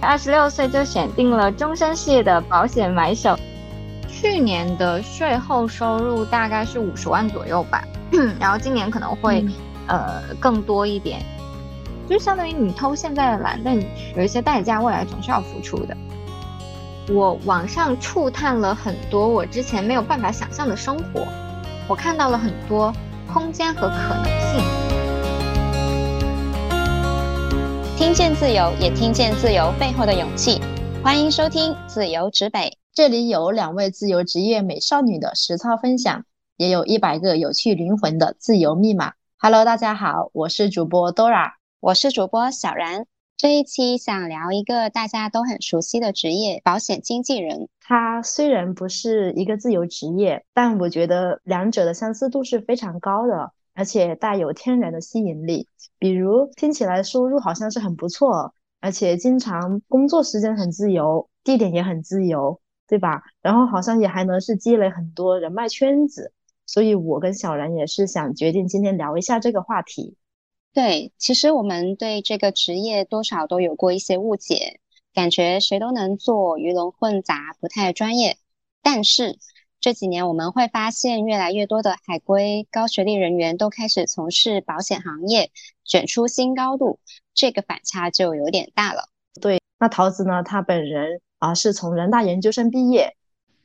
二十六岁就选定了终身事业的保险买手。去年的税后收入大概是五十万左右吧，然后今年可能会呃更多一点，就相当于你偷现在的懒，但有一些代价未来总是要付出的。我网上触探了很多我之前没有办法想象的生活，我看到了很多空间和可能听见自由，也听见自由背后的勇气。欢迎收听《自由指北》，这里有两位自由职业美少女的实操分享，也有一百个有趣灵魂的自由密码。Hello，大家好，我是主播 Dora，我是主播小然。这一期想聊一个大家都很熟悉的职业——保险经纪人。它虽然不是一个自由职业，但我觉得两者的相似度是非常高的，而且带有天然的吸引力。比如听起来收入好像是很不错，而且经常工作时间很自由，地点也很自由，对吧？然后好像也还能是积累很多人脉圈子。所以我跟小然也是想决定今天聊一下这个话题。对，其实我们对这个职业多少都有过一些误解，感觉谁都能做，鱼龙混杂，不太专业。但是这几年我们会发现，越来越多的海归高学历人员都开始从事保险行业，卷出新高度，这个反差就有点大了。对，那桃子呢？他本人啊是从人大研究生毕业，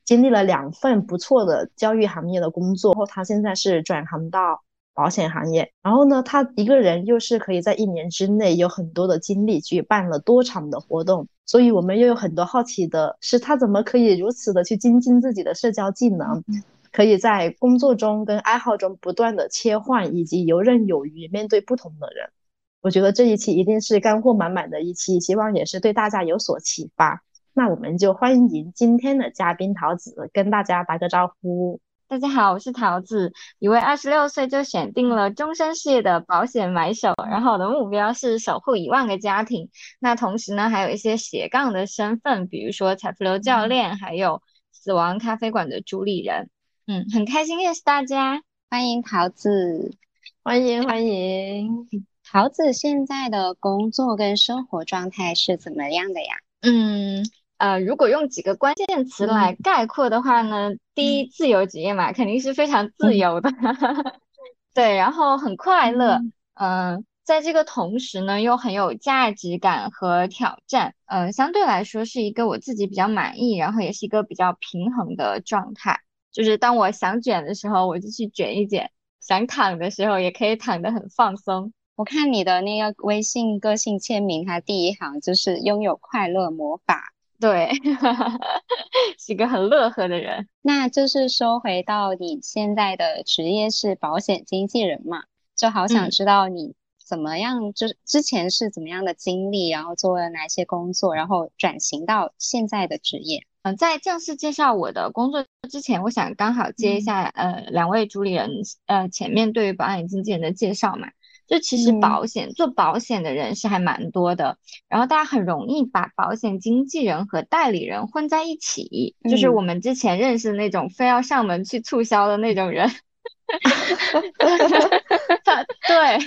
经历了两份不错的教育行业的工作后，他现在是转行到。保险行业，然后呢，他一个人又是可以在一年之内有很多的精力举办了多场的活动，所以我们又有很多好奇的是，他怎么可以如此的去精进自己的社交技能，可以在工作中跟爱好中不断的切换，以及游刃有余面对不同的人。我觉得这一期一定是干货满满的一期，希望也是对大家有所启发。那我们就欢迎今天的嘉宾桃子跟大家打个招呼。大家好，我是桃子，一位二十六岁就选定了终身事业的保险买手。然后我的目标是守护一万个家庭。那同时呢，还有一些斜杠的身份，比如说财富流教练，还有死亡咖啡馆的主理人。嗯，很开心认识大家，欢迎桃子，欢迎欢迎。桃子现在的工作跟生活状态是怎么样的呀？嗯。呃，如果用几个关键词来概括的话呢，第一，自由职业嘛，肯定是非常自由的，对，然后很快乐，嗯，在这个同时呢，又很有价值感和挑战，嗯，相对来说是一个我自己比较满意，然后也是一个比较平衡的状态。就是当我想卷的时候，我就去卷一卷；想躺的时候，也可以躺得很放松。我看你的那个微信个性签名，它第一行就是拥有快乐魔法。对，是一个很乐呵的人。那就是说回到你现在的职业是保险经纪人嘛，就好想知道你怎么样，就是之前是怎么样的经历，然后做了哪些工作，然后转型到现在的职业。嗯，在正式介绍我的工作之前，我想刚好接一下呃两位主理人呃前面对于保险经纪人的介绍嘛。就其实保险做保险的人是还蛮多的，然后大家很容易把保险经纪人和代理人混在一起，就是我们之前认识的那种非要上门去促销的那种人，他 对，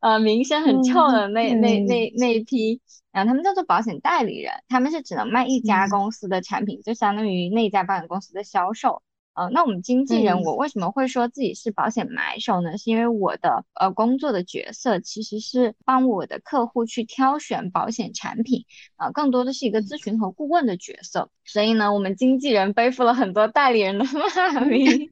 呃，名声很臭的那那那那一批，然后他们叫做保险代理人，他们是只能卖一家公司的产品，就相当于那家保险公司的销售。呃，那我们经纪人，我为什么会说自己是保险买手呢？是因为我的呃工作的角色其实是帮我的客户去挑选保险产品，呃，更多的是一个咨询和顾问的角色。所以呢，我们经纪人背负了很多代理人的骂名。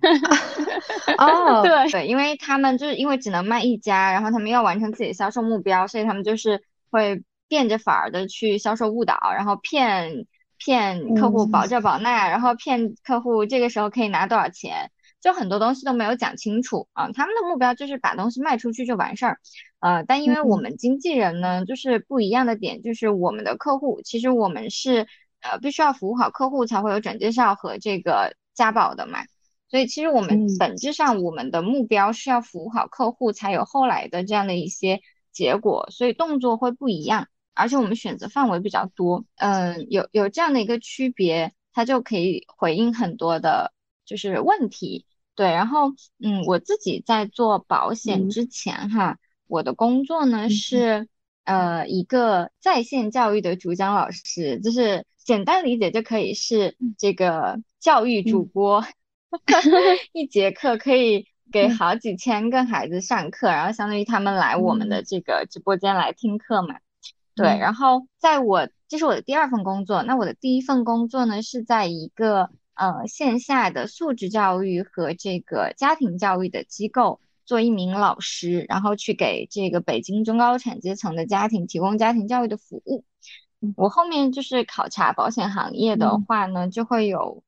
哦，对对，因为他们就是因为只能卖一家，然后他们要完成自己的销售目标，所以他们就是会变着法儿的去销售误导，然后骗。骗客户保这保那，然后骗客户这个时候可以拿多少钱，就很多东西都没有讲清楚啊。他们的目标就是把东西卖出去就完事儿，呃，但因为我们经纪人呢，就是不一样的点，就是我们的客户其实我们是呃必须要服务好客户才会有转介绍和这个加保的嘛，所以其实我们本质上我们的目标是要服务好客户才有后来的这样的一些结果，所以动作会不一样。而且我们选择范围比较多，嗯，有有这样的一个区别，它就可以回应很多的，就是问题。对，然后，嗯，我自己在做保险之前，哈，我的工作呢是，呃一个在线教育的主讲老师，就是简单理解就可以是这个教育主播，一节课可以给好几千个孩子上课，然后相当于他们来我们的这个直播间来听课嘛。对，然后在我这是我的第二份工作，那我的第一份工作呢是在一个呃线下的素质教育和这个家庭教育的机构做一名老师，然后去给这个北京中高产阶层的家庭提供家庭教育的服务。我后面就是考察保险行业的话呢，就会有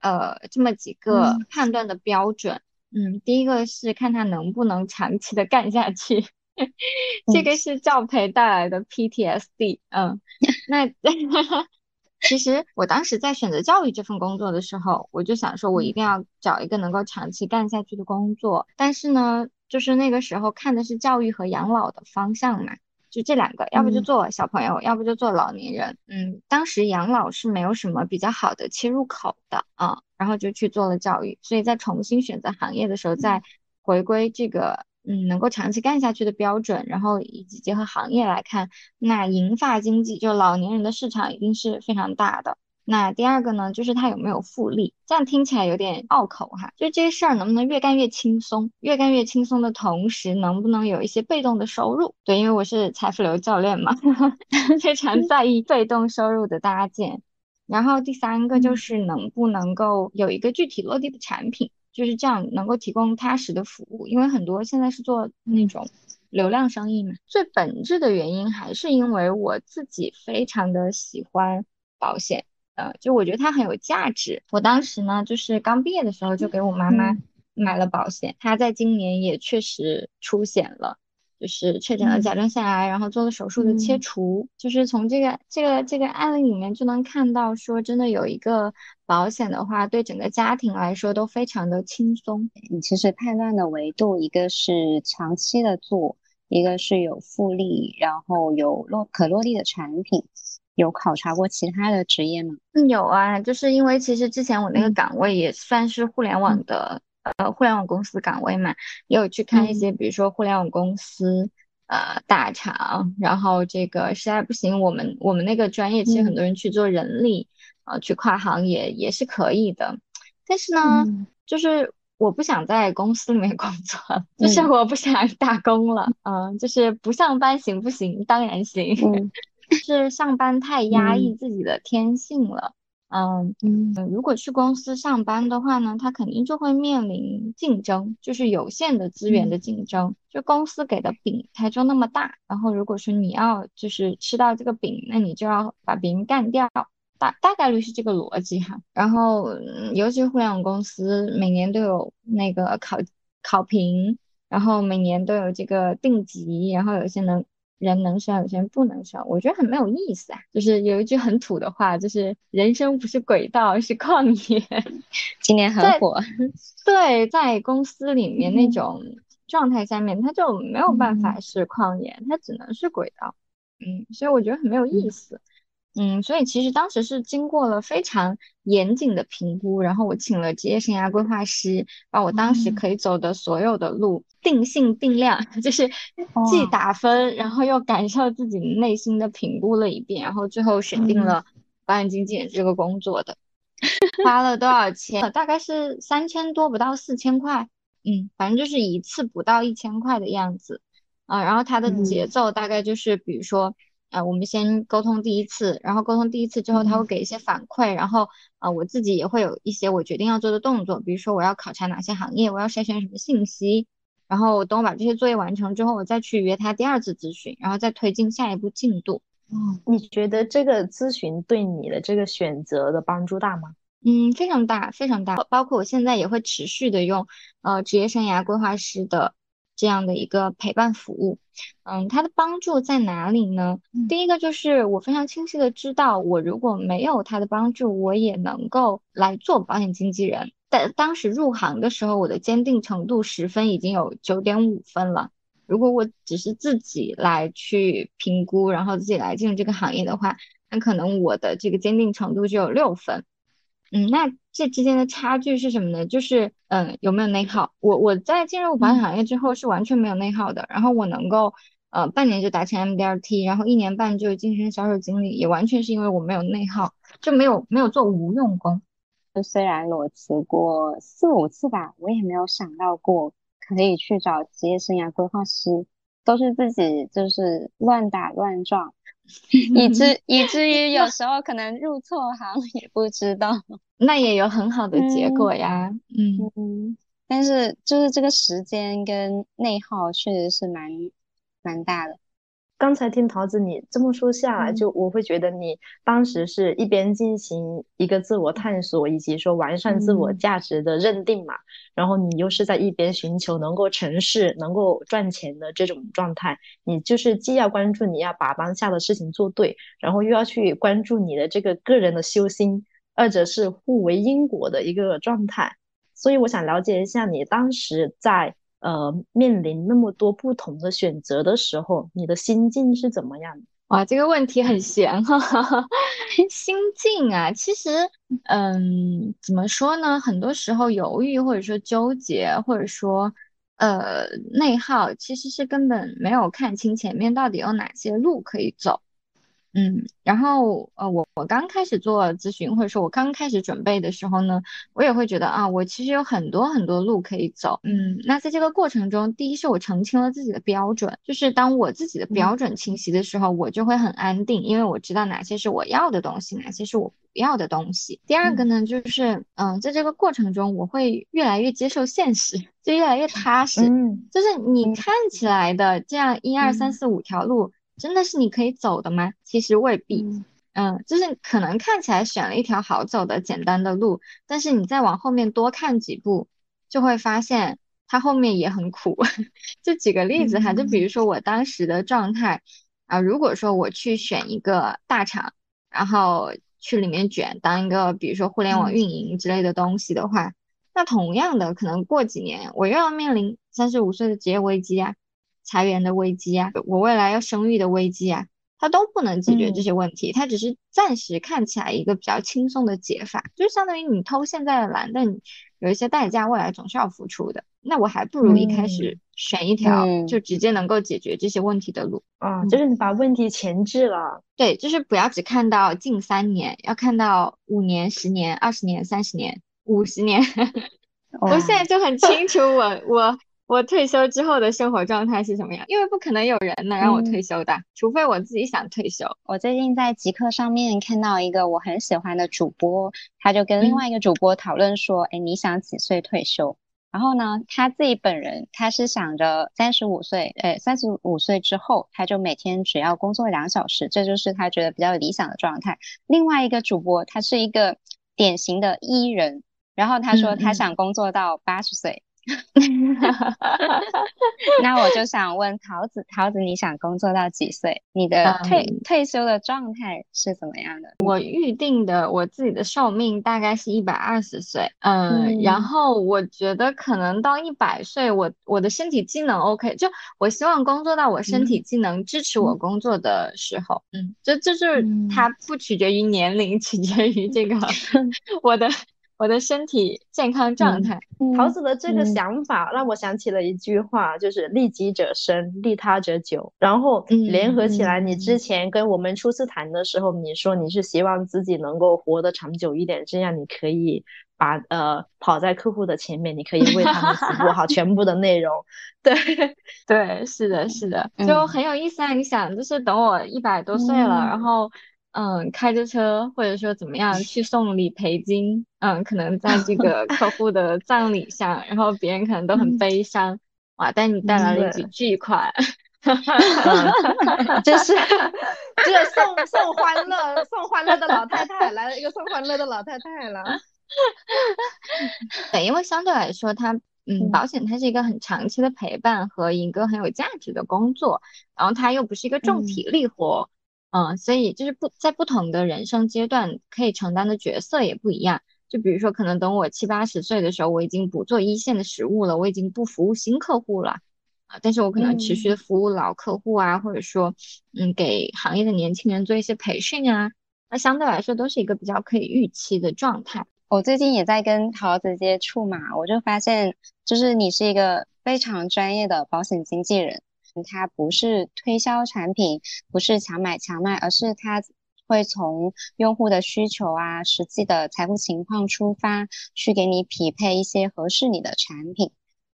呃这么几个判断的标准。嗯，第一个是看他能不能长期的干下去。这个是教培带来的 PTSD，嗯，那 其实我当时在选择教育这份工作的时候，我就想说，我一定要找一个能够长期干下去的工作。但是呢，就是那个时候看的是教育和养老的方向嘛，就这两个，要不就做小朋友，要不就做老年人。嗯，当时养老是没有什么比较好的切入口的啊，然后就去做了教育。所以在重新选择行业的时候，再回归这个。嗯，能够长期干下去的标准，然后以及结合行业来看，那银发经济就老年人的市场一定是非常大的。那第二个呢，就是它有没有复利？这样听起来有点拗口哈，就这事儿能不能越干越轻松？越干越轻松的同时，能不能有一些被动的收入？对，因为我是财富流教练嘛，非常在意被动收入的搭建。然后第三个就是能不能够有一个具体落地的产品。就是这样能够提供踏实的服务，因为很多现在是做那种流量生意嘛。最本质的原因还是因为我自己非常的喜欢保险，呃，就我觉得它很有价值。我当时呢，就是刚毕业的时候就给我妈妈买了保险，她在今年也确实出险了。就是确诊了甲状腺癌，然后做了手术的切除。就是从这个这个这个案例里面就能看到，说真的有一个保险的话，对整个家庭来说都非常的轻松。你其实判断的维度，一个是长期的做，一个是有复利，然后有落可落地的产品。有考察过其他的职业吗？嗯，有啊，就是因为其实之前我那个岗位也算是互联网的。呃，互联网公司岗位嘛，也有去看一些，比如说互联网公司，呃，大厂，然后这个实在不行，我们我们那个专业其实很多人去做人力，呃，去跨行也也是可以的。但是呢，就是我不想在公司里面 工作，就是我不想打工了，嗯，就是不上班行不行？当然行，是上班太压抑自己的天性了。嗯嗯，如果去公司上班的话呢，他肯定就会面临竞争，就是有限的资源的竞争。就公司给的饼，它就那么大。然后如果说你要就是吃到这个饼，那你就要把别人干掉，大大概率是这个逻辑哈。然后尤其是互联网公司，每年都有那个考考评，然后每年都有这个定级，然后有些能。人能升，有些人不能升，我觉得很没有意思啊。就是有一句很土的话，就是人生不是轨道，是旷野。今年很火。对，在公司里面那种状态下面，他就没有办法是旷野，他只能是轨道。嗯，所以我觉得很没有意思。嗯，所以其实当时是经过了非常严谨的评估，然后我请了职业生涯规划师，把我当时可以走的所有的路定性定量，就是既打分，然后又感受自己内心的评估了一遍，然后最后选定了保险经纪人这个工作的，花了多少钱？大概是三千多，不到四千块。嗯，反正就是一次不到一千块的样子啊。然后它的节奏大概就是，比如说。啊，我们先沟通第一次，然后沟通第一次之后，他会给一些反馈，然后啊，我自己也会有一些我决定要做的动作，比如说我要考察哪些行业，我要筛选什么信息，然后等我把这些作业完成之后，我再去约他第二次咨询，然后再推进下一步进度。嗯，你觉得这个咨询对你的这个选择的帮助大吗？嗯，非常大，非常大，包括我现在也会持续的用呃职业生涯规划师的。这样的一个陪伴服务，嗯，它的帮助在哪里呢？第一个就是我非常清晰的知道，我如果没有他的帮助，我也能够来做保险经纪人。但当时入行的时候，我的坚定程度十分已经有九点五分了。如果我只是自己来去评估，然后自己来进入这个行业的话，那可能我的这个坚定程度就有六分。嗯，那这之间的差距是什么呢？就是嗯，有没有内耗？我我在进入保险行业之后是完全没有内耗的，然后我能够呃半年就达成 MDRT，然后一年半就晋升销售经理，也完全是因为我没有内耗，就没有没有做无用功。就虽然裸辞过四五次吧，我也没有想到过可以去找职业生涯规划师，都是自己就是乱打乱撞，以 至以至于有时候可能入错行也不知道。那也有很好的结果呀，嗯嗯，但是就是这个时间跟内耗确实是蛮蛮大的。刚才听桃子你这么说下来，就我会觉得你当时是一边进行一个自我探索，以及说完善自我价值的认定嘛，然后你又是在一边寻求能够成事、能够赚钱的这种状态，你就是既要关注你要把当下的事情做对，然后又要去关注你的这个个人的修心，二者是互为因果的一个状态。所以我想了解一下你当时在。呃，面临那么多不同的选择的时候，你的心境是怎么样的？哇，这个问题很玄哈，心境啊，其实，嗯，怎么说呢？很多时候犹豫，或者说纠结，或者说，呃，内耗，其实是根本没有看清前面到底有哪些路可以走。嗯，然后呃，我我刚开始做咨询，或者说我刚开始准备的时候呢，我也会觉得啊，我其实有很多很多路可以走。嗯，那在这个过程中，第一是我澄清了自己的标准，就是当我自己的标准清晰的时候，我就会很安定，因为我知道哪些是我要的东西，哪些是我不要的东西。第二个呢，就是嗯，在这个过程中，我会越来越接受现实，就越来越踏实。嗯，就是你看起来的这样一二三四五条路。真的是你可以走的吗？其实未必，嗯，就是可能看起来选了一条好走的简单的路，但是你再往后面多看几步，就会发现它后面也很苦。就举个例子哈，就比如说我当时的状态啊，如果说我去选一个大厂，然后去里面卷当一个比如说互联网运营之类的东西的话，那同样的可能过几年我又要面临三十五岁的职业危机啊。裁员的危机啊，我未来要生育的危机啊，它都不能解决这些问题，它只是暂时看起来一个比较轻松的解法，就相当于你偷现在的懒，但有一些代价，未来总是要付出的。那我还不如一开始选一条就直接能够解决这些问题的路啊，就是你把问题前置了。对，就是不要只看到近三年，要看到五年、十年、二十年、三十年、五十年。我现在就很清楚，我我。我退休之后的生活状态是什么样？因为不可能有人能让我退休的，除非我自己想退休。我最近在极客上面看到一个我很喜欢的主播，他就跟另外一个主播讨论说：“哎，你想几岁退休？”然后呢，他自己本人他是想着三十五岁，哎，三十五岁之后他就每天只要工作两小时，这就是他觉得比较理想的状态。另外一个主播他是一个典型的 E 人，然后他说他想工作到八十岁。那我就想问桃子，桃子你想工作到几岁？你的退退休的状态是怎么样的？我预定的我自己的寿命大概是一百二十岁，嗯，然后我觉得可能到一百岁，我我的身体机能 OK，就我希望工作到我身体机能支持我工作的时候，嗯，就就是它不取决于年龄，取决于这个 我的。我的身体健康状态，桃子的这个想法让我想起了一句话，就是利己者生，利他者久。然后联合起来，你之前跟我们初次谈的时候，你说你是希望自己能够活得长久一点，这样你可以把呃跑在客户的前面，你可以为他们服务好 全部的内容。对对，是的，是的，就很有意思啊！你想，就是等我一百多岁了，然后。嗯，开着车或者说怎么样去送理赔金，嗯，可能在这个客户的葬礼上，然后别人可能都很悲伤，哇，但你带来了一笔巨款，就是就是送送欢乐送欢乐的老太太来了一个送欢乐的老太太了，对，因为相对来说，它嗯，保险它是一个很长期的陪伴和一个很有价值的工作，然后它又不是一个重体力活。嗯，所以就是不在不同的人生阶段，可以承担的角色也不一样。就比如说，可能等我七八十岁的时候，我已经不做一线的实务了，我已经不服务新客户了啊，但是我可能持续的服务老客户啊，或者说，嗯，给行业的年轻人做一些培训啊，那相对来说都是一个比较可以预期的状态。我最近也在跟桃子接触嘛，我就发现，就是你是一个非常专业的保险经纪人。它不是推销产品，不是强买强卖，而是它会从用户的需求啊、实际的财富情况出发，去给你匹配一些合适你的产品，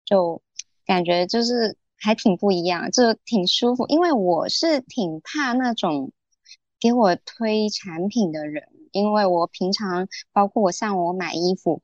就感觉就是还挺不一样，就挺舒服。因为我是挺怕那种给我推产品的人，因为我平常包括我像我买衣服。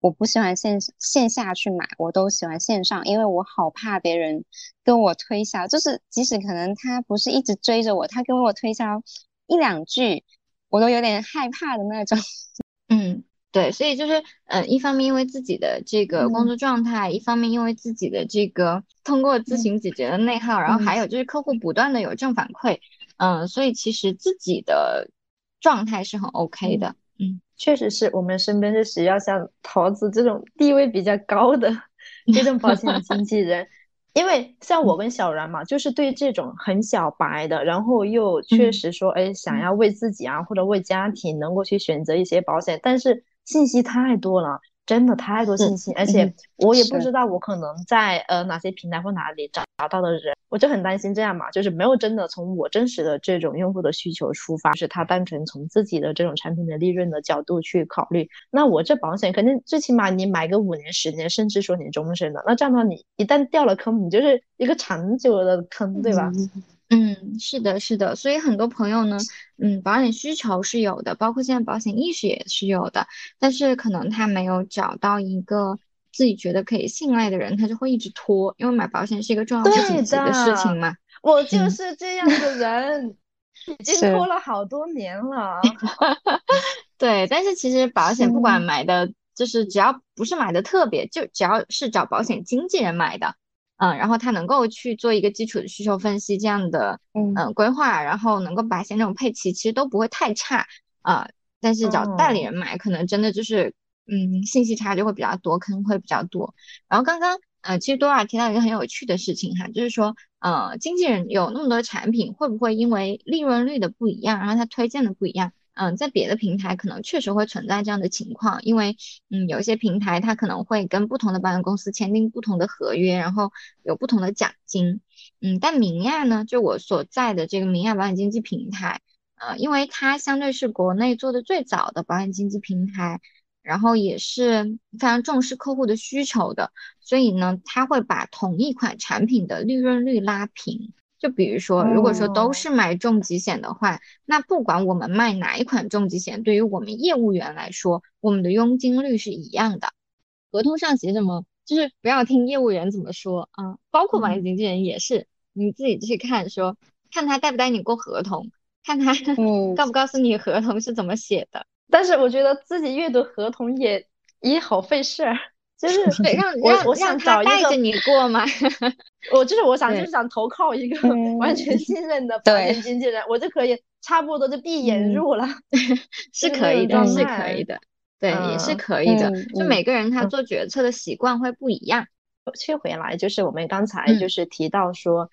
我不喜欢线线下去买，我都喜欢线上，因为我好怕别人跟我推销，就是即使可能他不是一直追着我，他跟我推销一两句，我都有点害怕的那种。嗯，对，所以就是，呃，一方面因为自己的这个工作状态，一方面因为自己的这个通过咨询解决的内耗，然后还有就是客户不断的有正反馈，嗯，所以其实自己的状态是很 OK 的。嗯，确实是我们身边是需要像桃子这种地位比较高的 这种保险经纪人，因为像我跟小然嘛，就是对这种很小白的，然后又确实说，哎，想要为自己啊或者为家庭能够去选择一些保险，但是信息太多了。真的太多信息，而且我也不知道我可能在呃哪些平台或哪里找到的人，我就很担心这样嘛，就是没有真的从我真实的这种用户的需求出发，是他单纯从自己的这种产品的利润的角度去考虑。那我这保险肯定最起码你买个五年、十年，甚至说你终身的，那这样的话你一旦掉了坑，你就是一个长久的坑，对吧？嗯，是的，是的，所以很多朋友呢，嗯，保险需求是有的，包括现在保险意识也是有的，但是可能他没有找到一个自己觉得可以信赖的人，他就会一直拖，因为买保险是一个重要不紧急的事情嘛。我就是这样的人，已经拖了好多年了。对，但是其实保险不管买的，就是只要不是买的特别，就只要是找保险经纪人买的。嗯，然后他能够去做一个基础的需求分析这样的嗯规划，然后能够把险种配齐，其实都不会太差啊。但是找代理人买，可能真的就是嗯信息差就会比较多，坑会比较多。然后刚刚呃，其实多尔提到一个很有趣的事情哈，就是说呃经纪人有那么多产品，会不会因为利润率的不一样，然后他推荐的不一样？嗯，在别的平台可能确实会存在这样的情况，因为嗯，有一些平台它可能会跟不同的保险公司签订不同的合约，然后有不同的奖金。嗯，但明亚呢，就我所在的这个明亚保险经纪平台，呃，因为它相对是国内做的最早的保险经纪平台，然后也是非常重视客户的需求的，所以呢，他会把同一款产品的利润率拉平。就比如说，如果说都是买重疾险的话，那不管我们卖哪一款重疾险，对于我们业务员来说，我们的佣金率是一样的。合同上写什么，就是不要听业务员怎么说啊，包括保险经纪人也是，你自己去看，说看他带不带你过合同，看他 告不告诉你合同是怎么写的。但是我觉得自己阅读合同也也好费事儿。就是 让让我想找带着你过吗？我就是我想就是想投靠一个 完全信任的保险经纪人，我就可以差不多就闭眼入了，是可以的，是可以的，对，也是可以的。就每个人他做决策的习惯会不一样。切回来，就是我们刚才就是提到说，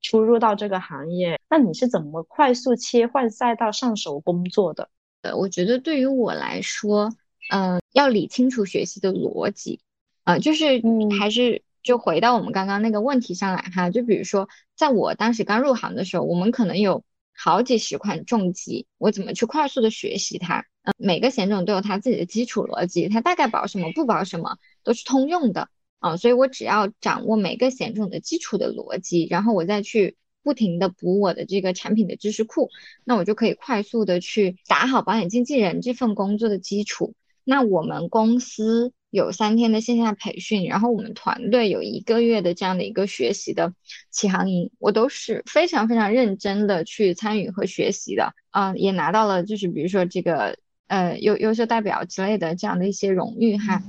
初入到这个行业，那你是怎么快速切换赛道上手工作的？呃，我觉得对于我来说。嗯，要理清楚学习的逻辑，啊，就是还是就回到我们刚刚那个问题上来哈，就比如说，在我当时刚入行的时候，我们可能有好几十款重疾，我怎么去快速的学习它？嗯，每个险种都有它自己的基础逻辑，它大概保什么，不保什么，都是通用的啊，所以我只要掌握每个险种的基础的逻辑，然后我再去不停的补我的这个产品的知识库，那我就可以快速的去打好保险经纪人这份工作的基础。那我们公司有三天的线下培训，然后我们团队有一个月的这样的一个学习的启航营，我都是非常非常认真的去参与和学习的，啊，也拿到了就是比如说这个呃优优秀代表之类的这样的一些荣誉哈。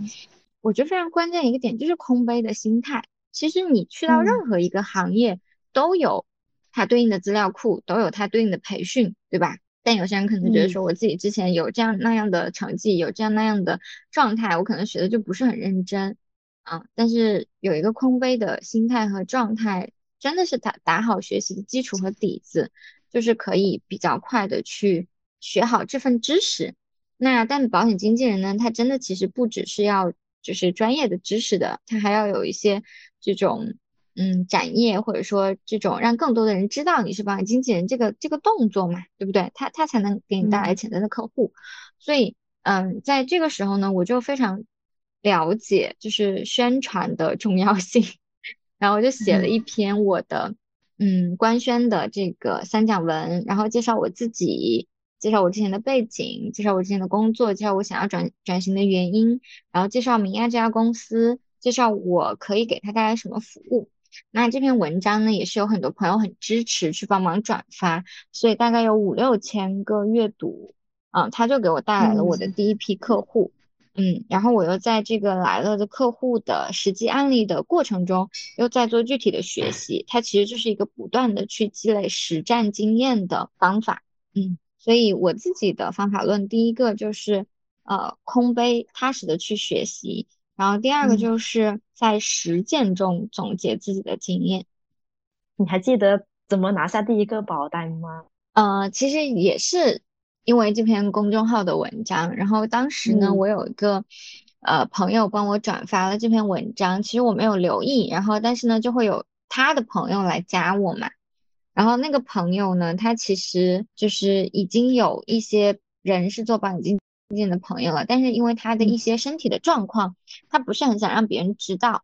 我觉得非常关键一个点就是空杯的心态，其实你去到任何一个行业都有它对应的资料库，都有它对应的培训，对吧？但有些人可能觉得说，我自己之前有这样那样的成绩，有这样那样的状态，我可能学的就不是很认真啊。但是有一个空杯的心态和状态，真的是打打好学习的基础和底子，就是可以比较快的去学好这份知识。那但保险经纪人呢，他真的其实不只是要就是专业的知识的，他还要有一些这种嗯展业或者说这种让更多的人知道你是保险经纪人这个这个动作嘛，对不对？他他才能给你带来潜在的客户。所以嗯，在这个时候呢，我就非常了解就是宣传的重要性，然后我就写了一篇我的嗯官宣的这个三讲文，然后介绍我自己。介绍我之前的背景，介绍我之前的工作，介绍我想要转转型的原因，然后介绍明亚这家公司，介绍我可以给他带来什么服务。那这篇文章呢，也是有很多朋友很支持去帮忙转发，所以大概有五六千个阅读，啊，他就给我带来了我的第一批客户，嗯，然后我又在这个来了的客户的实际案例的过程中，又在做具体的学习，它其实就是一个不断的去积累实战经验的方法，嗯。所以我自己的方法论，第一个就是呃空杯踏实的去学习，然后第二个就是在实践中总结自己的经验。你还记得怎么拿下第一个保单吗？呃，其实也是因为这篇公众号的文章，然后当时呢，我有一个呃朋友帮我转发了这篇文章，其实我没有留意，然后但是呢，就会有他的朋友来加我嘛。然后那个朋友呢，他其实就是已经有一些人是做保险经纪的朋友了，但是因为他的一些身体的状况，他不是很想让别人知道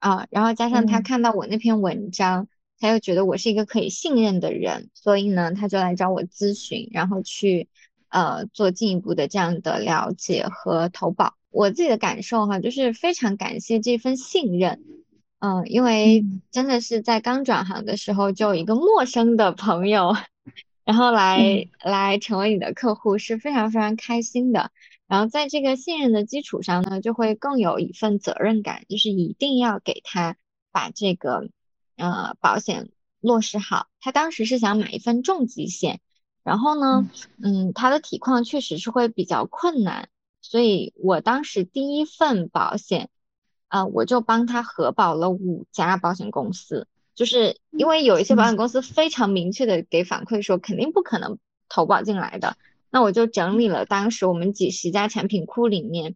啊。然后加上他看到我那篇文章，他又觉得我是一个可以信任的人，所以呢，他就来找我咨询，然后去呃做进一步的这样的了解和投保。我自己的感受哈，就是非常感谢这份信任。嗯，因为真的是在刚转行的时候，就有一个陌生的朋友，然后来来成为你的客户，是非常非常开心的。然后在这个信任的基础上呢，就会更有一份责任感，就是一定要给他把这个呃保险落实好。他当时是想买一份重疾险，然后呢，嗯，他的体况确实是会比较困难，所以我当时第一份保险。啊，我就帮他核保了五家保险公司，就是因为有一些保险公司非常明确的给反馈说肯定不可能投保进来的，那我就整理了当时我们几十家产品库里面，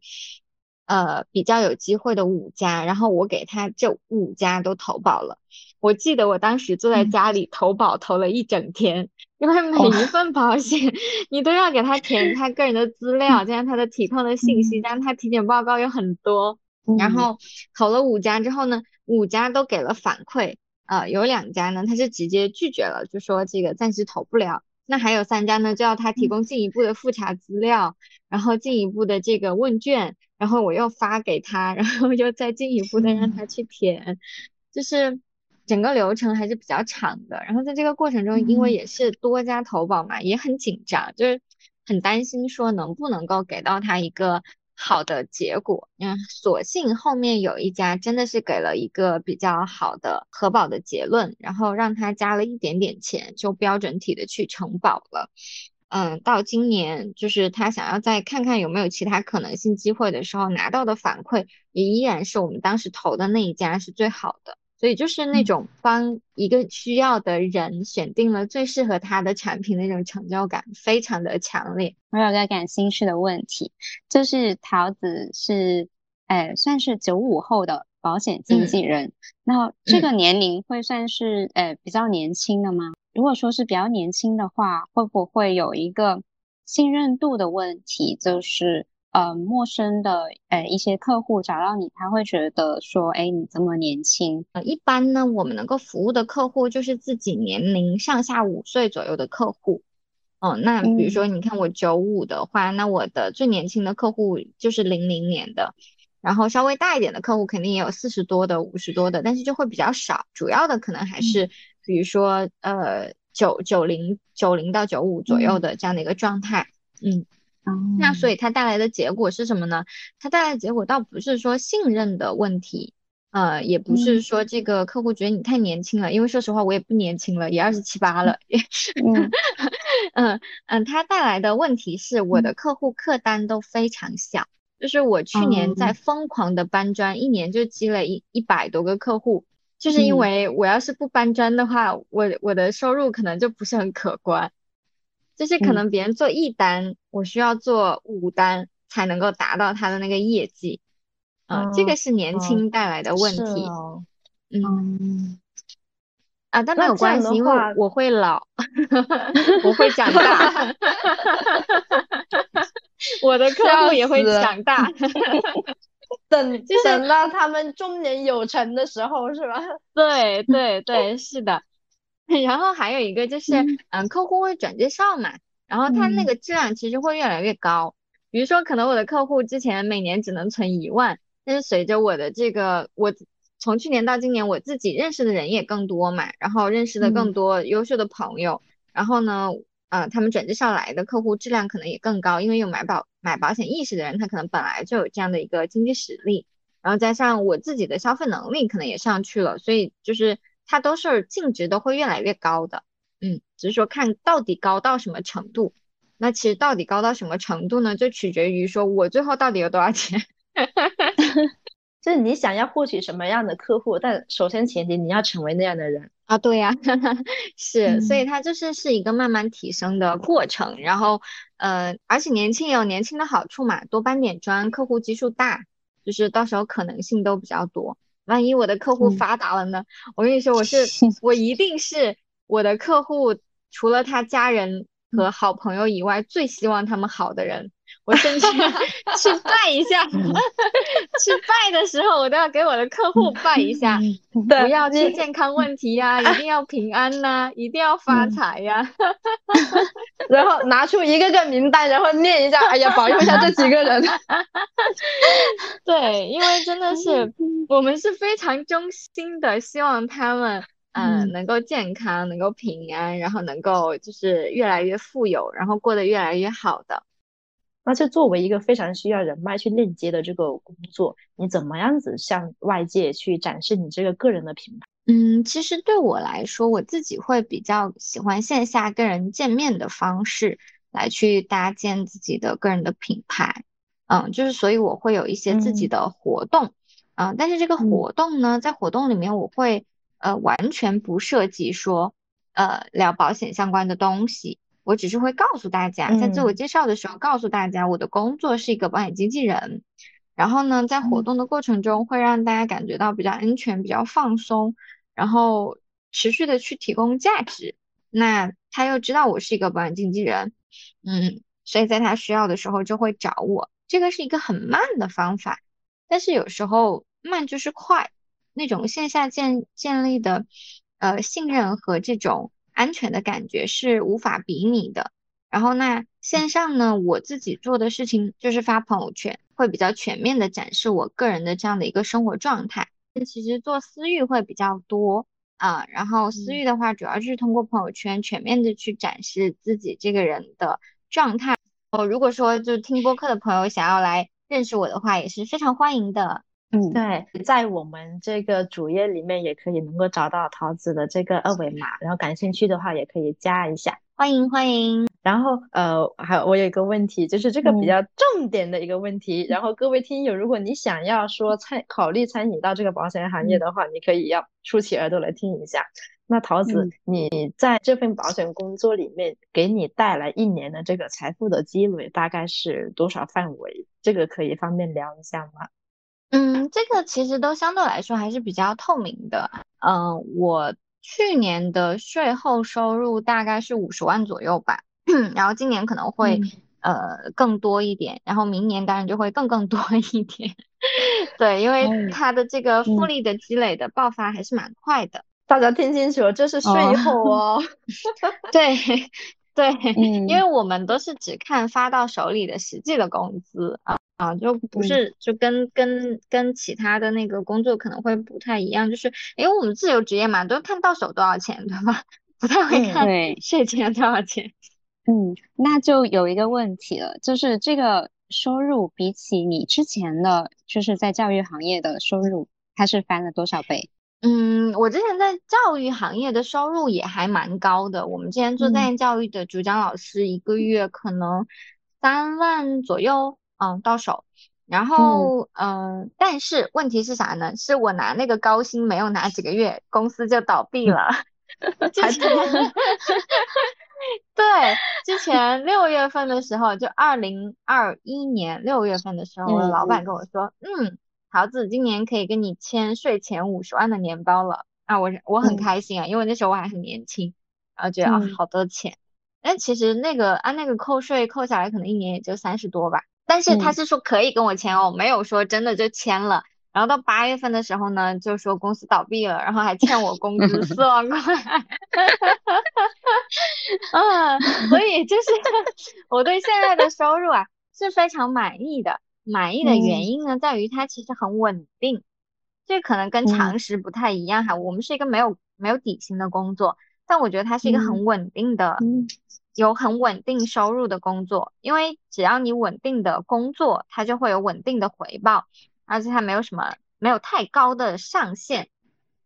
呃，比较有机会的五家，然后我给他这五家都投保了。我记得我当时坐在家里投保投了一整天，因为每一份保险 你都要给他填他个人的资料，加上他的体况的信息，加上他体检报告有很多。然后投了五家之后呢，五家都给了反馈，呃，有两家呢他是直接拒绝了，就说这个暂时投不了。那还有三家呢，就要他提供进一步的复查资料，然后进一步的这个问卷，然后我又发给他，然后又再进一步的让他去填，就是整个流程还是比较长的。然后在这个过程中，因为也是多家投保嘛，也很紧张，就是很担心说能不能够给到他一个。好的结果，嗯，所幸后面有一家真的是给了一个比较好的核保的结论，然后让他加了一点点钱，就标准体的去承保了。嗯，到今年就是他想要再看看有没有其他可能性机会的时候，拿到的反馈也依然是我们当时投的那一家是最好的。所以就是那种帮一个需要的人选定了最适合他的产品那种成就感，非常的强烈。我有个感兴趣的问题，就是桃子是，哎，算是九五后的保险经纪人，那这个年龄会算是，呃，比较年轻的吗？如果说是比较年轻的话，会不会有一个信任度的问题？就是。呃，陌生的呃一些客户找到你，他会觉得说，哎，你这么年轻。呃，一般呢，我们能够服务的客户就是自己年龄上下五岁左右的客户。哦，那比如说，你看我九五的话，那我的最年轻的客户就是零零年的，然后稍微大一点的客户肯定也有四十多的、五十多的，但是就会比较少。主要的可能还是比如说呃九九零九零到九五左右的这样的一个状态。嗯。那所以它带来的结果是什么呢？它带来的结果倒不是说信任的问题，呃，也不是说这个客户觉得你太年轻了，因为说实话我也不年轻了，也二十七八了。嗯 嗯嗯，它带来的问题是我的客户客单都非常小，就是我去年在疯狂的搬砖，一年就积累一一百多个客户，就是因为我要是不搬砖的话，我我的收入可能就不是很可观。就是可能别人做一单，我需要做五单才能够达到他的那个业绩，啊，这个是年轻带来的问题。嗯。啊，但没有关系，因为我会老，我会长大，我的客户也会长大。等就等到他们中年有成的时候，是吧？对对对，是的。然后还有一个就是，嗯，客户会转介绍嘛，然后他那个质量其实会越来越高。比如说，可能我的客户之前每年只能存一万，但是随着我的这个我。从去年到今年，我自己认识的人也更多嘛，然后认识的更多优秀的朋友，然后呢，呃，他们转介绍来的客户质量可能也更高，因为有买保买保险意识的人，他可能本来就有这样的一个经济实力，然后加上我自己的消费能力可能也上去了，所以就是它都是净值都会越来越高的，嗯，只是说看到底高到什么程度，那其实到底高到什么程度呢，就取决于说我最后到底有多少钱。就是你想要获取什么样的客户，但首先前提你要成为那样的人啊，对呀，是，所以它就是是一个慢慢提升的过程。然后，呃，而且年轻有年轻的好处嘛，多搬点砖，客户基数大，就是到时候可能性都比较多。万一我的客户发达了呢？我跟你说，我是 我一定是我的客户，除了他家人和好朋友以外，最希望他们好的人。我甚至 去拜一下，去拜的时候，我都要给我的客户拜一下，不要出健康问题呀，一定要平安呐，一定要发财呀。然后拿出一个个名单，然后念一下，哎呀，保佑一下这几个人。对，因为真的是我们是非常衷心的，希望他们嗯能够健康，能够平安，然后能够就是越来越富有，然后过得越来越好的。那就作为一个非常需要人脉去链接的这个工作，你怎么样子向外界去展示你这个个人的品牌？嗯，其实对我来说，我自己会比较喜欢线下跟人见面的方式来去搭建自己的个人的品牌。嗯，就是所以我会有一些自己的活动，嗯，但是这个活动呢，在活动里面我会呃完全不涉及说呃聊保险相关的东西。我只是会告诉大家，在自我介绍的时候告诉大家，我的工作是一个保险经纪人。然后呢，在活动的过程中，会让大家感觉到比较安全、比较放松，然后持续的去提供价值。那他又知道我是一个保险经纪人，嗯，所以在他需要的时候就会找我。这个是一个很慢的方法，但是有时候慢就是快。那种线下建建立的呃信任和这种。安全的感觉是无法比拟的。然后那线上呢，我自己做的事情就是发朋友圈，会比较全面的展示我个人的这样的一个生活状态。那其实做私域会比较多啊。然后私域的话，主要就是通过朋友圈全面的去展示自己这个人的状态。哦，如果说就听播客的朋友想要来认识我的话，也是非常欢迎的。嗯，对，在我们这个主页里面也可以能够找到桃子的这个二维码，然后感兴趣的话也可以加一下，欢迎欢迎。然后呃，还有我有一个问题，就是这个比较重点的一个问题。然后各位听友，如果你想要说参考虑参与到这个保险行业的话，你可以要竖起耳朵来听一下。那桃子，你在这份保险工作里面，给你带来一年的这个财富的积累大概是多少范围？这个可以方便聊一下吗？嗯，这个其实都相对来说还是比较透明的。嗯，我去年的税后收入大概是五十万左右吧，然后今年可能会呃更多一点，然后明年当然就会更更多一点。对，因为它的这个复利的积累的爆发还是蛮快的。大家听清楚，这是税后哦。对对，因为我们都是只看发到手里的实际的工资啊。啊，就不是就跟跟跟其他的那个工作可能会不太一样，就是因为我们自由职业嘛，都看到手多少钱，对吧？不太会看税前多少钱。嗯，那就有一个问题了，就是这个收入比起你之前的，就是在教育行业的收入，它是翻了多少倍？嗯，我之前在教育行业的收入也还蛮高的，我们之前做在线教育的主讲老师，一个月可能三万左右。嗯，到手，然后嗯，但是问题是啥呢？是我拿那个高薪没有拿几个月，公司就倒闭了。之前，对，之前六月份的时候，就二零二一年六月份的时候，我的老板跟我说，嗯，桃子今年可以跟你签税前五十万的年包了啊，我我很开心啊，因为那时候我还很年轻，然后觉得啊好多钱，但其实那个按那个扣税扣下来，可能一年也就三十多吧。但是他是说可以跟我签哦，没有说真的就签了。然后到八月份的时候呢，就说公司倒闭了，然后还欠我工资四万块。啊，所以就是 我对现在的收入啊是非常满意的。满意的原因呢，在于它其实很稳定。这可能跟常识不太一样哈。我们是一个没有没有底薪的工作，但我觉得它是一个很稳定的，有很稳定收入的工作。因为只要你稳定的工作，它就会有稳定的回报。而且它没有什么，没有太高的上限，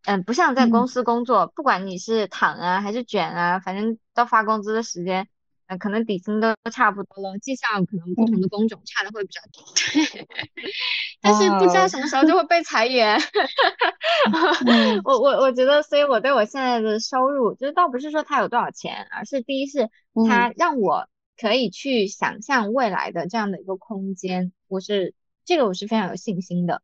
嗯，不像在公司工作，不管你是躺啊还是卷啊，反正到发工资的时间，嗯，可能底薪都差不多了，绩效可能不同的工种差的会比较多，但是不知道什么时候就会被裁员，我我我觉得，所以我对我现在的收入，就是倒不是说它有多少钱，而是第一是它让我可以去想象未来的这样的一个空间，我是。这个我是非常有信心的，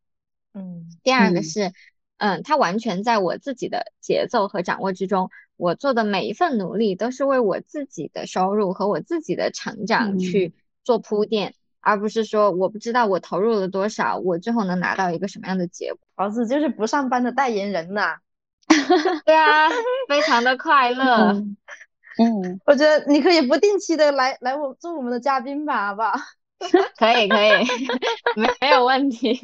嗯，第二个是，嗯，它完全在我自己的节奏和掌握之中，我做的每一份努力都是为我自己的收入和我自己的成长去做铺垫，而不是说我不知道我投入了多少，我最后能拿到一个什么样的结果。儿子就是不上班的代言人呐，对啊，非常的快乐，嗯，我觉得你可以不定期的来来我做我们的嘉宾吧，好不好？可 以可以，没 没有问题。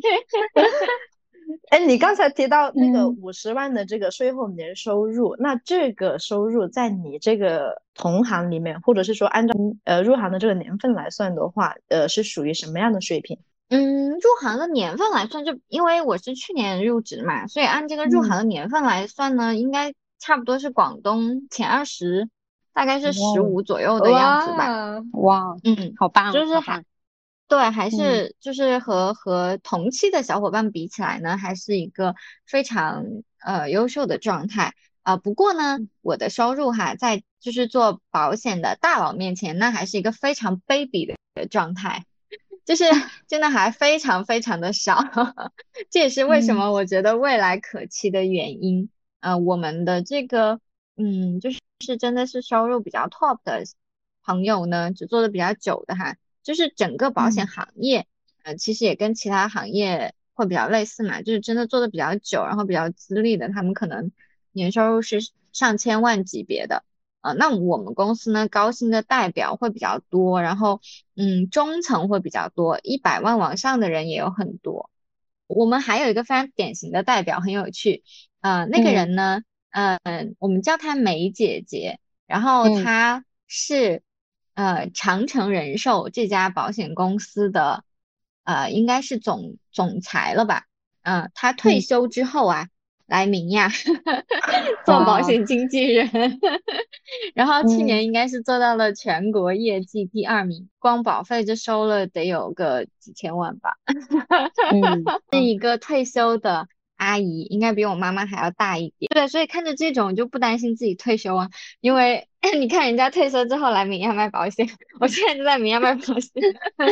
哎，你刚才提到那个五十万的这个税后年收入，那这个收入在你这个同行里面，或者是说按照呃入行的这个年份来算的话，呃，是属于什么样的水平？嗯，入行的年份来算，就因为我是去年入职嘛，所以按这个入行的年份来算呢，应该差不多是广东前二十，大概是十五左右的样子吧。哇，嗯，好棒，就是还。对，还是就是和和同期的小伙伴比起来呢，还是一个非常呃优秀的状态啊。不过呢，我的收入哈，在就是做保险的大佬面前，那还是一个非常卑鄙的状态，就是真的还非常非常的少。这也是为什么我觉得未来可期的原因。呃，我们的这个嗯，就是是真的是收入比较 top 的朋友呢，只做的比较久的哈。就是整个保险行业，呃，其实也跟其他行业会比较类似嘛，就是真的做的比较久，然后比较资历的，他们可能年收入是上千万级别的，啊，那我们公司呢，高薪的代表会比较多，然后，嗯，中层会比较多，一百万往上的人也有很多。我们还有一个非常典型的代表，很有趣，呃，那个人呢，嗯，我们叫他梅姐姐，然后她是。呃，长城人寿这家保险公司的，呃，应该是总总裁了吧？嗯，他退休之后啊，来明亚 做保险经纪人，然后去年应该是做到了全国业绩第二名，光保费就收了得有个几千万吧。是一个退休的。阿姨应该比我妈妈还要大一点，对，所以看着这种就不担心自己退休啊，因为 你看人家退休之后来明亚卖保险，我现在就在明亚卖保险。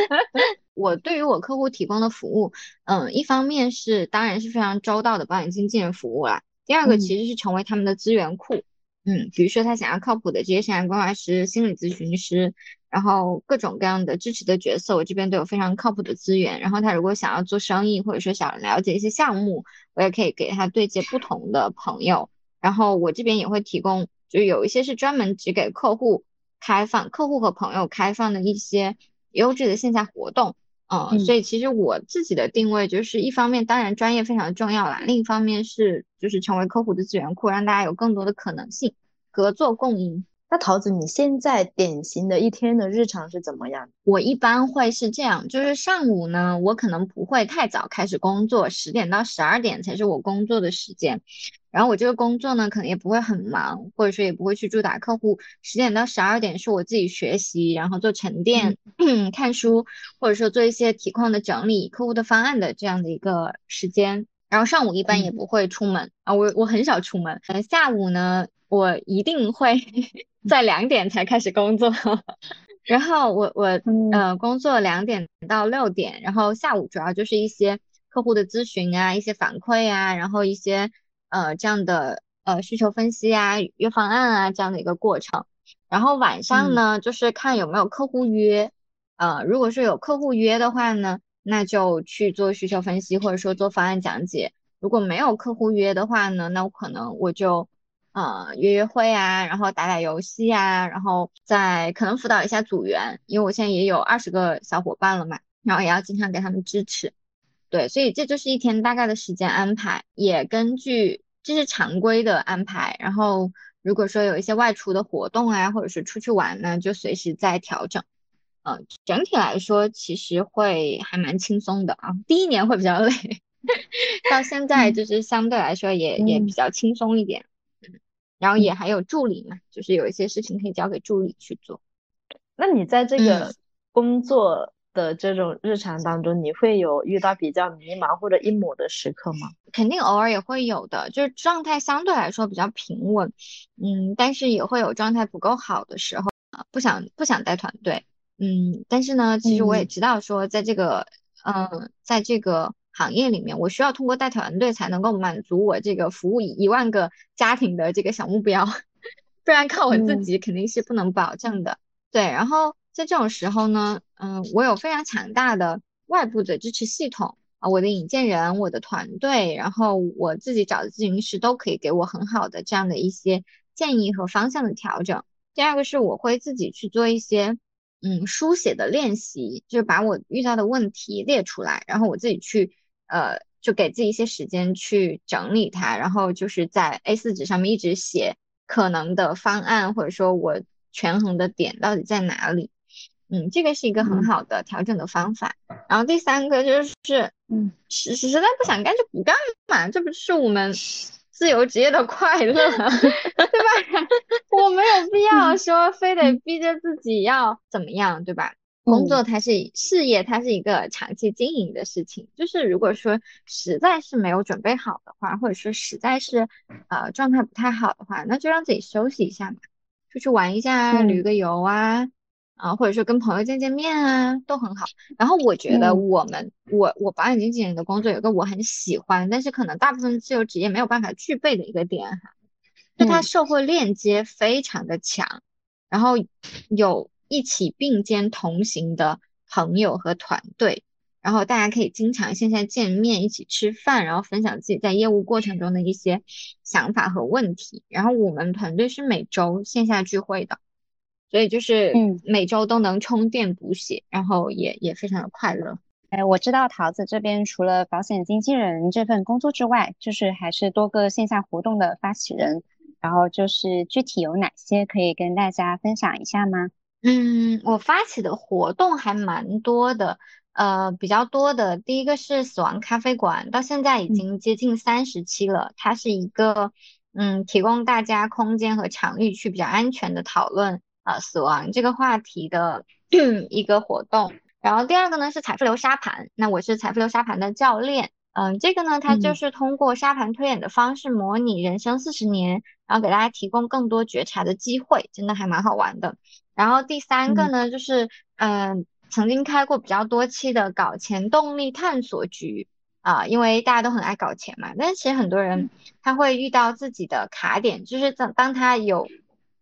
我对于我客户提供的服务，嗯，一方面是当然是非常周到的保险经纪人服务啦，第二个其实是成为他们的资源库，嗯，比如说他想要靠谱的职业生涯规划师、心理咨询师。然后各种各样的支持的角色，我这边都有非常靠谱的资源。然后他如果想要做生意，或者说想了解一些项目，我也可以给他对接不同的朋友。然后我这边也会提供，就有一些是专门只给客户开放、客户和朋友开放的一些优质的线下活动。嗯，所以其实我自己的定位就是，一方面当然专业非常重要啦，另一方面是就是成为客户的资源库，让大家有更多的可能性，合作共赢。那桃子，你现在典型的一天的日常是怎么样？我一般会是这样，就是上午呢，我可能不会太早开始工作，十点到十二点才是我工作的时间。然后我这个工作呢，可能也不会很忙，或者说也不会去驻打客户。十点到十二点是我自己学习，然后做沉淀、看书，或者说做一些体况的整理、客户的方案的这样的一个时间。然后上午一般也不会出门啊，我我很少出门。嗯，下午呢，我一定会。在两点才开始工作，然后我我呃工作两点到六点，然后下午主要就是一些客户的咨询啊，一些反馈啊，然后一些呃这样的呃需求分析啊、约方案啊这样的一个过程。然后晚上呢，就是看有没有客户约，呃，如果是有客户约的话呢，那就去做需求分析或者说做方案讲解。如果没有客户约的话呢，那我可能我就。呃，约约会啊，然后打打游戏啊，然后再可能辅导一下组员，因为我现在也有二十个小伙伴了嘛，然后也要经常给他们支持，对，所以这就是一天大概的时间安排，也根据这是常规的安排，然后如果说有一些外出的活动啊，或者是出去玩呢，就随时在调整，嗯，整体来说其实会还蛮轻松的啊，第一年会比较 累，到现在就是相对来说也也比较轻松一点。然后也还有助理嘛，就是有一些事情可以交给助理去做。那你在这个工作的这种日常当中，你会有遇到比较迷茫或者阴霾的时刻吗？肯定偶尔也会有的，就是状态相对来说比较平稳，嗯，但是也会有状态不够好的时候啊，不想不想带团队，嗯，但是呢，其实我也知道说，在这个嗯，在这个。行业里面，我需要通过带团队才能够满足我这个服务一万个家庭的这个小目标，不然靠我自己肯定是不能保证的。对，然后在这种时候呢，嗯，我有非常强大的外部的支持系统啊，我的引荐人、我的团队，然后我自己找的咨询师都可以给我很好的这样的一些建议和方向的调整。第二个是我会自己去做一些。嗯，书写的练习就是把我遇到的问题列出来，然后我自己去。呃，就给自己一些时间去整理它，然后就是在 A4 纸上面一直写可能的方案，或者说我权衡的点到底在哪里。嗯，这个是一个很好的调整的方法。然后第三个就是，嗯，实实在不想干就不干嘛，这不是我们自由职业的快乐，对吧？我没有必要说非得逼着自己要怎么样，对吧？工作它是事业，它是一个长期经营的事情。就是如果说实在是没有准备好的话，或者说实在是呃状态不太好的话，那就让自己休息一下嘛，出去玩一下，旅个游啊，啊，或者说跟朋友见见面啊，都很好。然后我觉得我们我我保险经纪人的工作有个我很喜欢，但是可能大部分自由职业没有办法具备的一个点哈，就它社会链接非常的强，然后有。一起并肩同行的朋友和团队，然后大家可以经常线下见面，一起吃饭，然后分享自己在业务过程中的一些想法和问题。然后我们团队是每周线下聚会的，所以就是嗯，每周都能充电补血，然后也也非常的快乐。哎，我知道桃子这边除了保险经纪人这份工作之外，就是还是多个线下活动的发起人。然后就是具体有哪些可以跟大家分享一下吗？嗯，我发起的活动还蛮多的，呃，比较多的，第一个是死亡咖啡馆，到现在已经接近三十期了。它是一个，嗯，提供大家空间和场域去比较安全的讨论啊死亡这个话题的 一个活动。然后第二个呢是财富流沙盘，那我是财富流沙盘的教练，嗯，这个呢它就是通过沙盘推演的方式模拟人生四十年，然后给大家提供更多觉察的机会，真的还蛮好玩的。然后第三个呢，就是嗯，曾经开过比较多期的搞钱动力探索局啊，因为大家都很爱搞钱嘛。但是其实很多人他会遇到自己的卡点，就是当当他有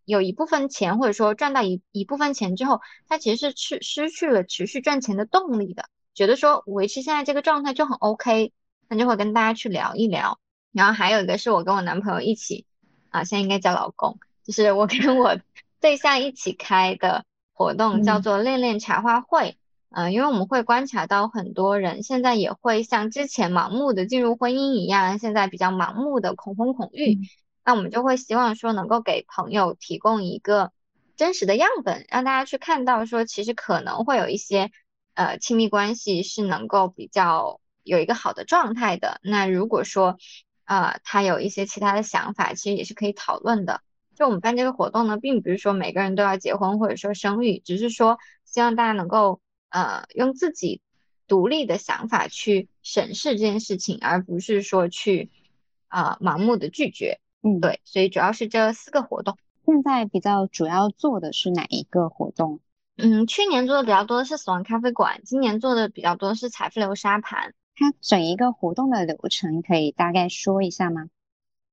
有一部分钱，或者说赚到一一部分钱之后，他其实是去失去了持续赚钱的动力的，觉得说维持现在这个状态就很 OK，那就会跟大家去聊一聊。然后还有一个是我跟我男朋友一起啊，现在应该叫老公，就是我跟我。对象一起开的活动叫做“恋恋茶话会”，嗯，因为我们会观察到很多人现在也会像之前盲目的进入婚姻一样，现在比较盲目的恐婚恐育，那我们就会希望说能够给朋友提供一个真实的样本，让大家去看到说其实可能会有一些呃亲密关系是能够比较有一个好的状态的。那如果说呃他有一些其他的想法，其实也是可以讨论的。就我们办这个活动呢，并不是说每个人都要结婚或者说生育，只是说希望大家能够呃用自己独立的想法去审视这件事情，而不是说去啊盲目的拒绝。嗯，对，所以主要是这四个活动。现在比较主要做的是哪一个活动？嗯，去年做的比较多的是死亡咖啡馆，今年做的比较多是财富流沙盘。它整一个活动的流程可以大概说一下吗？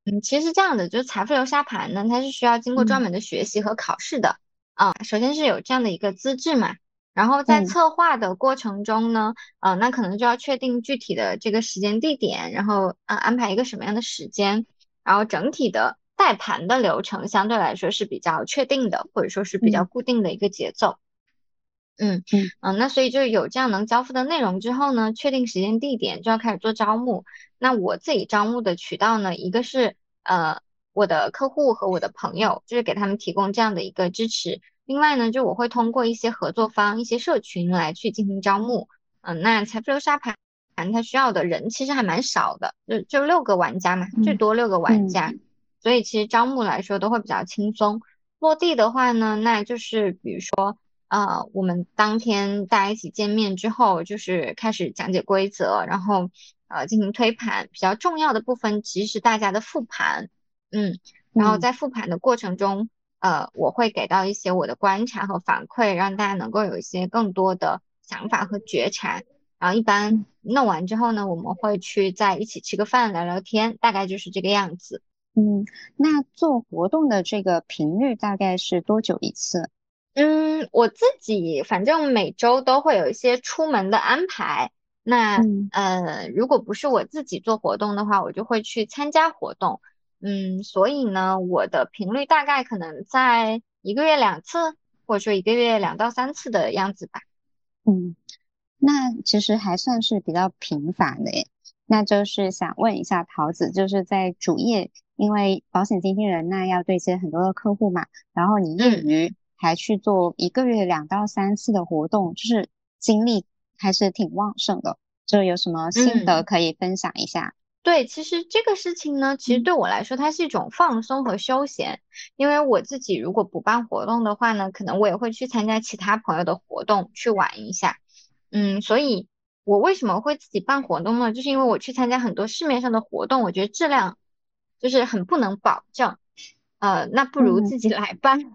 嗯，其实是这样的，就是财富流沙盘呢，它是需要经过专门的学习和考试的啊。首先是有这样的一个资质嘛，然后在策划的过程中呢，呃，那可能就要确定具体的这个时间地点，然后啊安排一个什么样的时间，然后整体的带盘的流程相对来说是比较确定的，或者说是比较固定的一个节奏。嗯嗯嗯，那所以就有这样能交付的内容之后呢，确定时间地点就要开始做招募。那我自己招募的渠道呢，一个是呃我的客户和我的朋友，就是给他们提供这样的一个支持。另外呢，就我会通过一些合作方、一些社群来去进行招募。嗯，那财富流沙盘它需要的人其实还蛮少的，就就六个玩家嘛，最多六个玩家，所以其实招募来说都会比较轻松。落地的话呢，那就是比如说。呃，我们当天大家一起见面之后，就是开始讲解规则，然后呃进行推盘。比较重要的部分其实是大家的复盘，嗯，然后在复盘的过程中，呃，我会给到一些我的观察和反馈，让大家能够有一些更多的想法和觉察。然后一般弄完之后呢，我们会去在一起吃个饭，聊聊天，大概就是这个样子。嗯，那做活动的这个频率大概是多久一次？嗯，我自己反正每周都会有一些出门的安排。那呃，如果不是我自己做活动的话，我就会去参加活动。嗯，所以呢，我的频率大概可能在一个月两次，或者说一个月两到三次的样子吧。嗯，那其实还算是比较频繁的耶。那就是想问一下桃子，就是在主业，因为保险经纪人那要对接很多的客户嘛，然后你业余。还去做一个月两到三次的活动，就是精力还是挺旺盛的。就有什么心得可以分享一下？对，其实这个事情呢，其实对我来说，它是一种放松和休闲。因为我自己如果不办活动的话呢，可能我也会去参加其他朋友的活动去玩一下。嗯，所以我为什么会自己办活动呢？就是因为我去参加很多市面上的活动，我觉得质量就是很不能保证。呃，那不如自己来办。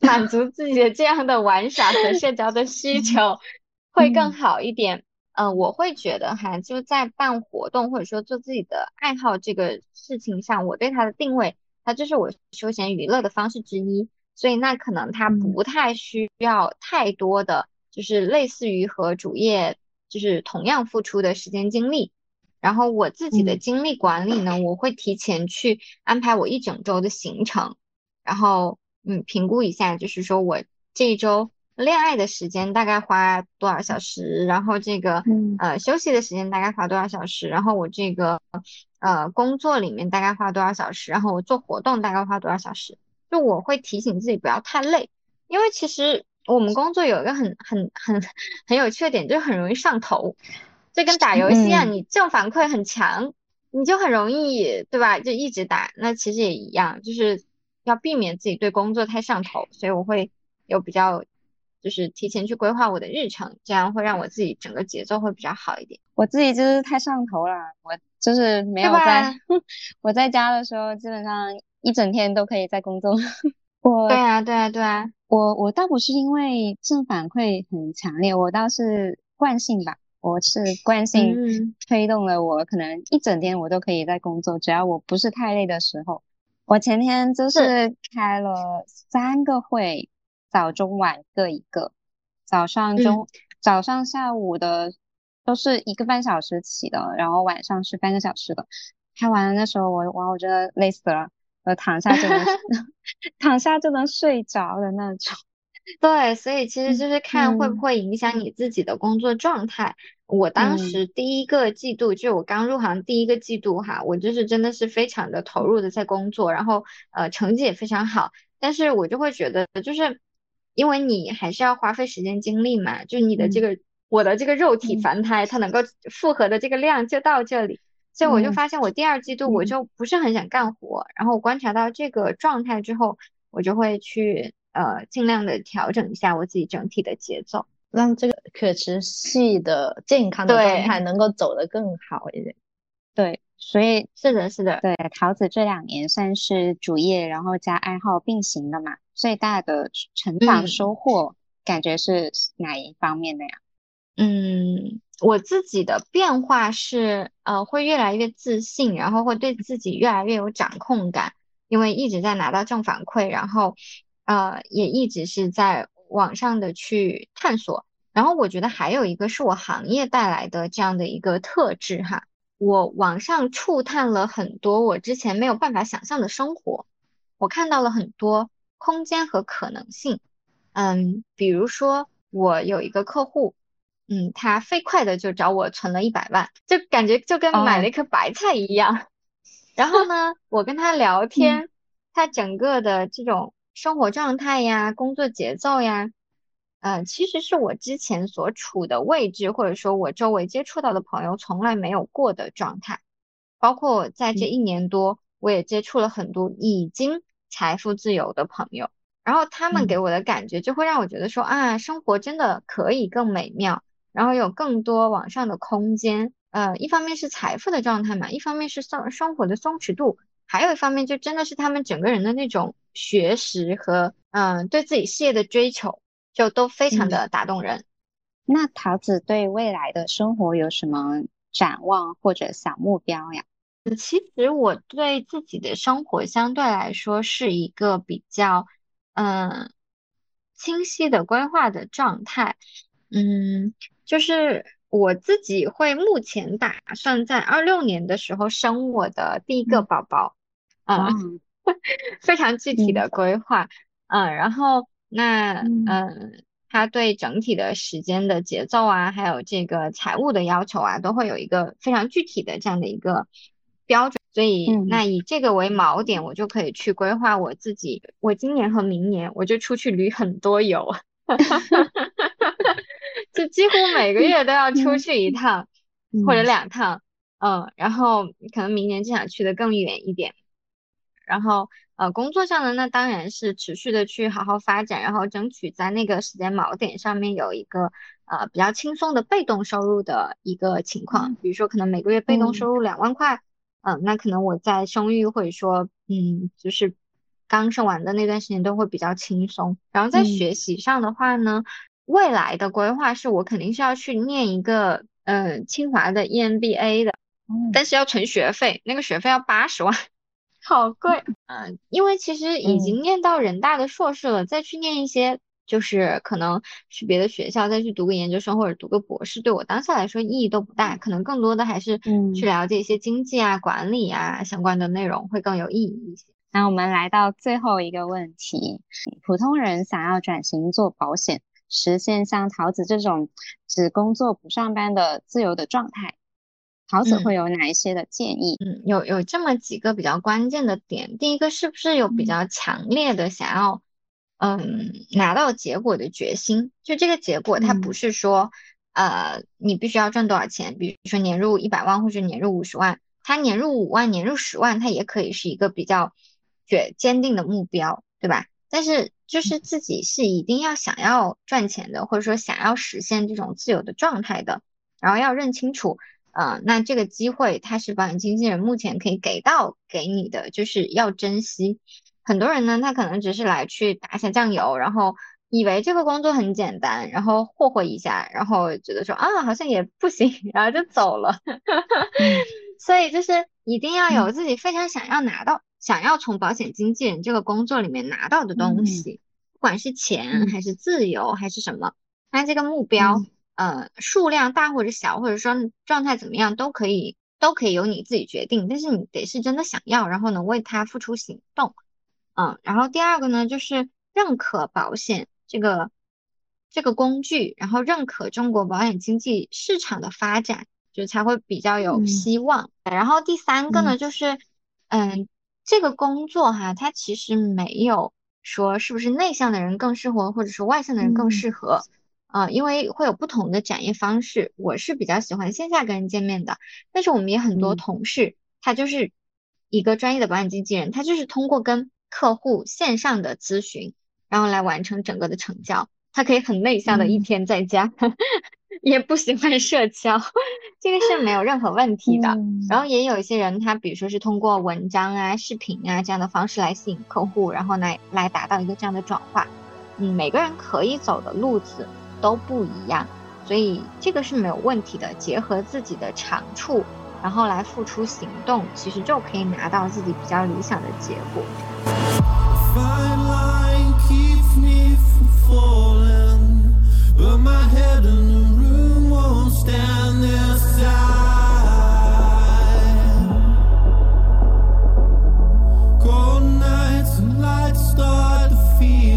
满足自己的这样的玩耍和社交的需 求 会更好一点。嗯，我会觉得哈，就在办活动或者说做自己的爱好这个事情上，我对它的定位，它就是我休闲娱乐的方式之一。所以那可能它不太需要太多的，就是类似于和主业就是同样付出的时间精力。然后我自己的精力管理呢，我会提前去安排我一整周的行程，然后。嗯，评估一下，就是说我这一周恋爱的时间大概花多少小时，然后这个呃休息的时间大概花多少小时，然后我这个呃工作里面大概花多少小时，然后我做活动大概花多少小时，就我会提醒自己不要太累，因为其实我们工作有一个很很很 很有缺点，就是很容易上头，就跟打游戏一样，你正反馈很强，你就很容易对吧？就一直打，那其实也一样，就是。要避免自己对工作太上头，所以我会有比较，就是提前去规划我的日程，这样会让我自己整个节奏会比较好一点。我自己就是太上头了，我就是没有在 我在家的时候，基本上一整天都可以在工作。我对啊，对啊，对啊，我我倒不是因为正反馈很强烈，我倒是惯性吧，我是惯性推动了我，可能一整天我都可以在工作，只要我不是太累的时候。我前天就是开了三个会，早中晚各一个，早上中早上下午的都是一个半小时起的，然后晚上是半个小时的。开完那时候，我哇，我真的累死了，我躺下就能 躺下就能睡着的那种。对，所以其实就是看会不会影响你自己的工作状态。我当时第一个季度，就我刚入行第一个季度哈，我就是真的是非常的投入的在工作，然后呃成绩也非常好。但是我就会觉得，就是因为你还是要花费时间精力嘛，就你的这个我的这个肉体凡胎，它能够负荷的这个量就到这里，所以我就发现我第二季度我就不是很想干活。然后我观察到这个状态之后，我就会去。呃，尽量的调整一下我自己整体的节奏，让这个可持续的健康的状态能够走得更好一点。对，所以是的，是的，对，桃子这两年算是主业，然后加爱好并行的嘛。最大的成长收获感觉是哪一方面的呀？嗯，我自己的变化是，呃，会越来越自信，然后会对自己越来越有掌控感，因为一直在拿到正反馈，然后，呃，也一直是在网上的去探索。然后我觉得还有一个是我行业带来的这样的一个特质哈，我网上触探了很多我之前没有办法想象的生活，我看到了很多空间和可能性。嗯，比如说我有一个客户。嗯，他飞快的就找我存了一百万，就感觉就跟买了一颗白菜一样。然后呢，我跟他聊天，他整个的这种生活状态呀、工作节奏呀，呃，其实是我之前所处的位置，或者说我周围接触到的朋友从来没有过的状态。包括在这一年多，我也接触了很多已经财富自由的朋友，然后他们给我的感觉就会让我觉得说啊，生活真的可以更美妙。然后有更多往上的空间，呃，一方面是财富的状态嘛，一方面是生生活的松弛度，还有一方面就真的是他们整个人的那种学识和嗯对自己事业的追求，就都非常的打动人。那桃子对未来的生活有什么展望或者小目标呀？其实我对自己的生活相对来说是一个比较嗯清晰的规划的状态，嗯。就是我自己会目前打算在二六年的时候生我的第一个宝宝，嗯，非常具体的规划，嗯，然后那嗯，他对整体的时间的节奏啊，还有这个财务的要求啊，都会有一个非常具体的这样的一个标准，所以那以这个为锚点，我就可以去规划我自己，我今年和明年我就出去旅很多游。就几乎每个月都要出去一趟或者两趟，嗯，然后可能明年就想去的更远一点。然后呃，工作上的那当然是持续的去好好发展，然后争取在那个时间锚点上面有一个呃比较轻松的被动收入的一个情况。比如说可能每个月被动收入两万块，嗯，那可能我在生育或者说嗯就是刚生完的那段时间都会比较轻松。然后在学习上的话呢。未来的规划是我肯定是要去念一个嗯清华的 EMBA 的，但是要存学费，那个学费要八十万，好贵。嗯，因为其实已经念到人大的硕士了，再去念一些就是可能去别的学校再去读个研究生或者读个博士，对我当下来说意义都不大，可能更多的还是去了解一些经济啊、管理啊相关的内容会更有意义一些。那我们来到最后一个问题，普通人想要转型做保险。实现像桃子这种只工作不上班的自由的状态，桃子会有哪一些的建议？嗯，有有这么几个比较关键的点。第一个是不是有比较强烈的想要嗯拿到结果的决心？就这个结果，它不是说呃你必须要赚多少钱，比如说年入一百万或者年入五十万，它年入五万、年入十万，它也可以是一个比较决坚定的目标，对吧？但是。就是自己是一定要想要赚钱的，或者说想要实现这种自由的状态的，然后要认清楚，呃，那这个机会它是保险经纪人目前可以给到给你的，就是要珍惜。很多人呢，他可能只是来去打一下酱油，然后以为这个工作很简单，然后霍霍一下，然后觉得说啊好像也不行，然后就走了。所以就是一定要有自己非常想要拿到。想要从保险经纪人这个工作里面拿到的东西，不管是钱还是自由还是什么，那这个目标，呃，数量大或者小，或者说状态怎么样，都可以，都可以由你自己决定。但是你得是真的想要，然后能为它付出行动，嗯。然后第二个呢，就是认可保险这个这个工具，然后认可中国保险经济市场的发展，就才会比较有希望。然后第三个呢，就是，嗯。这个工作哈，它其实没有说是不是内向的人更适合，或者是外向的人更适合，啊，因为会有不同的展业方式。我是比较喜欢线下跟人见面的，但是我们也很多同事，他就是一个专业的保险经纪人，他就是通过跟客户线上的咨询，然后来完成整个的成交。他可以很内向的一天在家。也不喜欢社交这个是没有任何问题的。然后也有一些人他比如说是通过文章啊视频啊这样的方式来吸引客户然后来来达到一个这样的转化。嗯每个人可以走的路子都不一样所以这个是没有问题的结合自己的长处然后来付出行动其实就可以拿到自己比较理想的结果。Life keeps me falling but my head start to feel